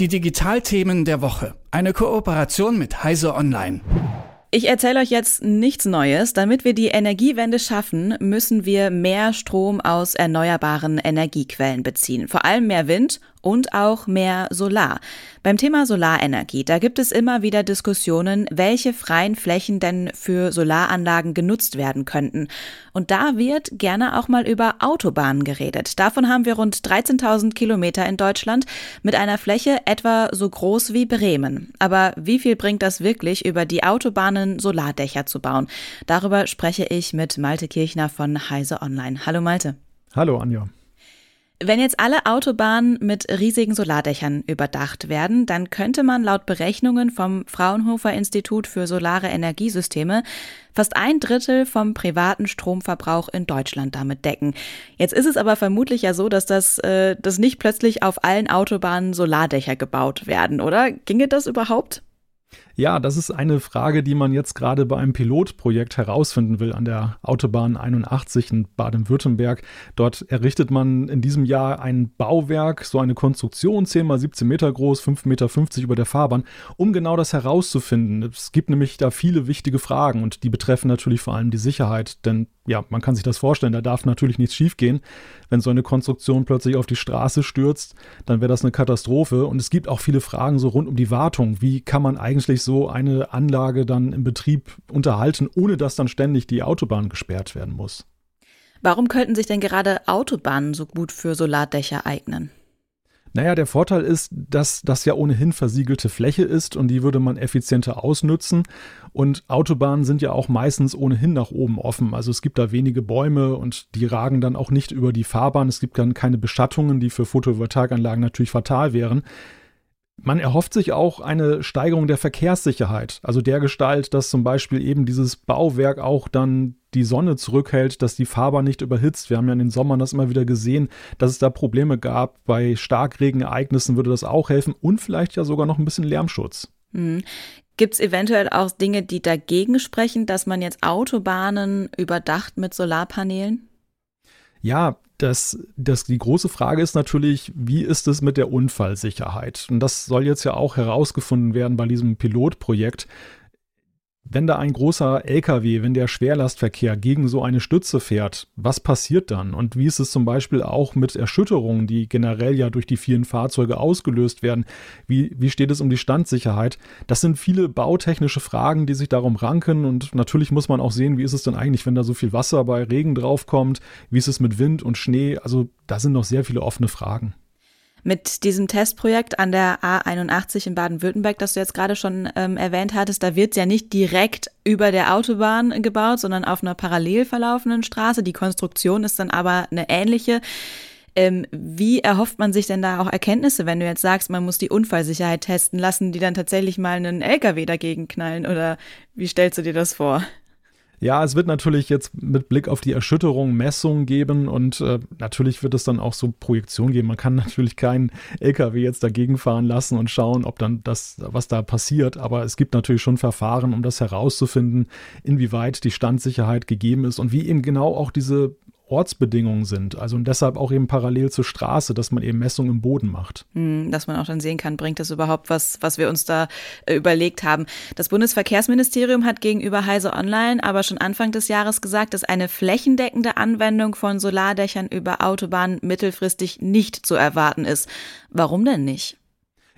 Die Digitalthemen der Woche. Eine Kooperation mit Heise Online. Ich erzähle euch jetzt nichts Neues. Damit wir die Energiewende schaffen, müssen wir mehr Strom aus erneuerbaren Energiequellen beziehen. Vor allem mehr Wind und auch mehr Solar. Beim Thema Solarenergie, da gibt es immer wieder Diskussionen, welche freien Flächen denn für Solaranlagen genutzt werden könnten. Und da wird gerne auch mal über Autobahnen geredet. Davon haben wir rund 13.000 Kilometer in Deutschland mit einer Fläche etwa so groß wie Bremen. Aber wie viel bringt das wirklich, über die Autobahnen Solardächer zu bauen? Darüber spreche ich mit Malte Kirchner von Heise Online. Hallo Malte. Hallo Anja. Wenn jetzt alle Autobahnen mit riesigen Solardächern überdacht werden, dann könnte man laut Berechnungen vom Fraunhofer Institut für Solare Energiesysteme fast ein Drittel vom privaten Stromverbrauch in Deutschland damit decken. Jetzt ist es aber vermutlich ja so, dass das äh, dass nicht plötzlich auf allen Autobahnen Solardächer gebaut werden, oder? Ginge das überhaupt? Ja, das ist eine Frage, die man jetzt gerade bei einem Pilotprojekt herausfinden will an der Autobahn 81 in Baden-Württemberg. Dort errichtet man in diesem Jahr ein Bauwerk, so eine Konstruktion, 10 mal 17 Meter groß, 5,50 Meter über der Fahrbahn, um genau das herauszufinden. Es gibt nämlich da viele wichtige Fragen und die betreffen natürlich vor allem die Sicherheit, denn ja, man kann sich das vorstellen, da darf natürlich nichts schiefgehen. Wenn so eine Konstruktion plötzlich auf die Straße stürzt, dann wäre das eine Katastrophe. Und es gibt auch viele Fragen so rund um die Wartung. Wie kann man eigentlich so eine Anlage dann im Betrieb unterhalten, ohne dass dann ständig die Autobahn gesperrt werden muss. Warum könnten sich denn gerade Autobahnen so gut für Solardächer eignen? Naja, der Vorteil ist, dass das ja ohnehin versiegelte Fläche ist und die würde man effizienter ausnützen. Und Autobahnen sind ja auch meistens ohnehin nach oben offen. Also es gibt da wenige Bäume und die ragen dann auch nicht über die Fahrbahn. Es gibt dann keine Beschattungen, die für Photovoltaikanlagen natürlich fatal wären. Man erhofft sich auch eine Steigerung der Verkehrssicherheit, also der Gestalt, dass zum Beispiel eben dieses Bauwerk auch dann die Sonne zurückhält, dass die Fahrbahn nicht überhitzt. Wir haben ja in den Sommern das immer wieder gesehen, dass es da Probleme gab. Bei Starkregenereignissen würde das auch helfen und vielleicht ja sogar noch ein bisschen Lärmschutz. Mhm. Gibt es eventuell auch Dinge, die dagegen sprechen, dass man jetzt Autobahnen überdacht mit Solarpanelen? Ja, das, das, die große Frage ist natürlich, wie ist es mit der Unfallsicherheit? Und das soll jetzt ja auch herausgefunden werden bei diesem Pilotprojekt wenn da ein großer LKW, wenn der Schwerlastverkehr gegen so eine Stütze fährt, was passiert dann? Und wie ist es zum Beispiel auch mit Erschütterungen, die generell ja durch die vielen Fahrzeuge ausgelöst werden? Wie, wie steht es um die Standsicherheit? Das sind viele bautechnische Fragen, die sich darum ranken. Und natürlich muss man auch sehen, wie ist es denn eigentlich, wenn da so viel Wasser bei Regen draufkommt? Wie ist es mit Wind und Schnee? Also da sind noch sehr viele offene Fragen. Mit diesem Testprojekt an der A81 in Baden-Württemberg, das du jetzt gerade schon ähm, erwähnt hattest, da wird es ja nicht direkt über der Autobahn gebaut, sondern auf einer parallel verlaufenden Straße. Die Konstruktion ist dann aber eine ähnliche. Ähm, wie erhofft man sich denn da auch Erkenntnisse, wenn du jetzt sagst, man muss die Unfallsicherheit testen lassen, die dann tatsächlich mal einen LKW dagegen knallen? Oder wie stellst du dir das vor? Ja, es wird natürlich jetzt mit Blick auf die Erschütterung Messungen geben und äh, natürlich wird es dann auch so Projektionen geben. Man kann natürlich keinen LKW jetzt dagegen fahren lassen und schauen, ob dann das, was da passiert. Aber es gibt natürlich schon Verfahren, um das herauszufinden, inwieweit die Standsicherheit gegeben ist und wie eben genau auch diese Ortsbedingungen sind. Also und deshalb auch eben parallel zur Straße, dass man eben Messungen im Boden macht. Hm, dass man auch dann sehen kann, bringt das überhaupt was, was wir uns da äh, überlegt haben. Das Bundesverkehrsministerium hat gegenüber Heise Online aber schon Anfang des Jahres gesagt, dass eine flächendeckende Anwendung von Solardächern über Autobahnen mittelfristig nicht zu erwarten ist. Warum denn nicht?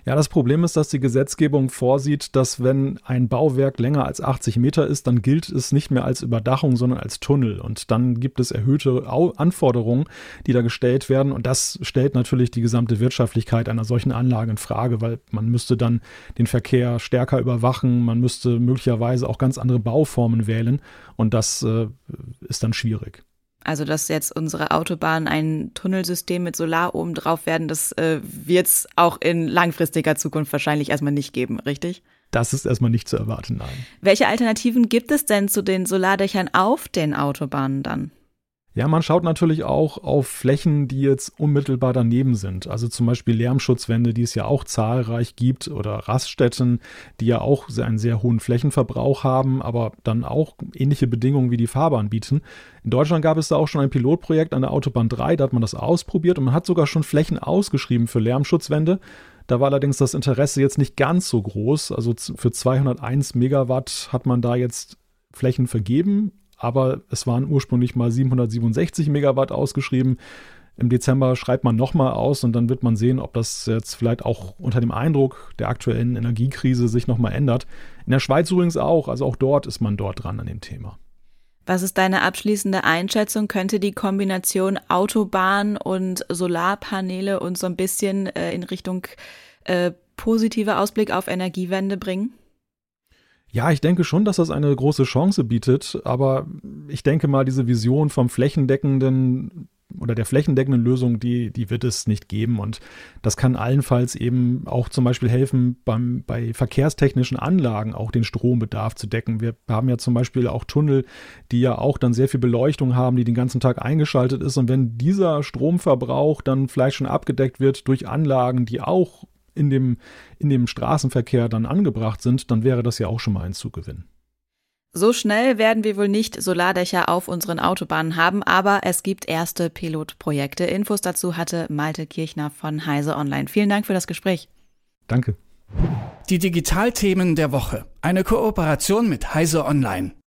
Ja, das Problem ist, dass die Gesetzgebung vorsieht, dass wenn ein Bauwerk länger als 80 Meter ist, dann gilt es nicht mehr als Überdachung, sondern als Tunnel. Und dann gibt es erhöhte Anforderungen, die da gestellt werden. Und das stellt natürlich die gesamte Wirtschaftlichkeit einer solchen Anlage in Frage, weil man müsste dann den Verkehr stärker überwachen, man müsste möglicherweise auch ganz andere Bauformen wählen. Und das äh, ist dann schwierig. Also, dass jetzt unsere Autobahnen ein Tunnelsystem mit Solar oben drauf werden, das äh, wird es auch in langfristiger Zukunft wahrscheinlich erstmal nicht geben, richtig? Das ist erstmal nicht zu erwarten, nein. Welche Alternativen gibt es denn zu den Solardächern auf den Autobahnen dann? Ja, man schaut natürlich auch auf Flächen, die jetzt unmittelbar daneben sind. Also zum Beispiel Lärmschutzwände, die es ja auch zahlreich gibt, oder Raststätten, die ja auch einen sehr hohen Flächenverbrauch haben, aber dann auch ähnliche Bedingungen wie die Fahrbahn bieten. In Deutschland gab es da auch schon ein Pilotprojekt an der Autobahn 3, da hat man das ausprobiert und man hat sogar schon Flächen ausgeschrieben für Lärmschutzwände. Da war allerdings das Interesse jetzt nicht ganz so groß. Also für 201 Megawatt hat man da jetzt Flächen vergeben, aber es waren ursprünglich mal 767 Megawatt ausgeschrieben. Im Dezember schreibt man nochmal aus und dann wird man sehen, ob das jetzt vielleicht auch unter dem Eindruck der aktuellen Energiekrise sich nochmal ändert. In der Schweiz übrigens auch, also auch dort ist man dort dran an dem Thema. Was ist deine abschließende Einschätzung? Könnte die Kombination Autobahn und Solarpaneele uns so ein bisschen äh, in Richtung äh, positiver Ausblick auf Energiewende bringen? Ja, ich denke schon, dass das eine große Chance bietet, aber ich denke mal, diese Vision vom flächendeckenden oder der flächendeckenden Lösung, die, die wird es nicht geben. Und das kann allenfalls eben auch zum Beispiel helfen, beim, bei verkehrstechnischen Anlagen auch den Strombedarf zu decken. Wir haben ja zum Beispiel auch Tunnel, die ja auch dann sehr viel Beleuchtung haben, die den ganzen Tag eingeschaltet ist. Und wenn dieser Stromverbrauch dann vielleicht schon abgedeckt wird durch Anlagen, die auch in dem, in dem Straßenverkehr dann angebracht sind, dann wäre das ja auch schon mal ein Zugewinn. So schnell werden wir wohl nicht Solardächer auf unseren Autobahnen haben, aber es gibt erste Pilotprojekte. Infos dazu hatte Malte Kirchner von Heise Online. Vielen Dank für das Gespräch. Danke. Die Digitalthemen der Woche. Eine Kooperation mit Heise Online.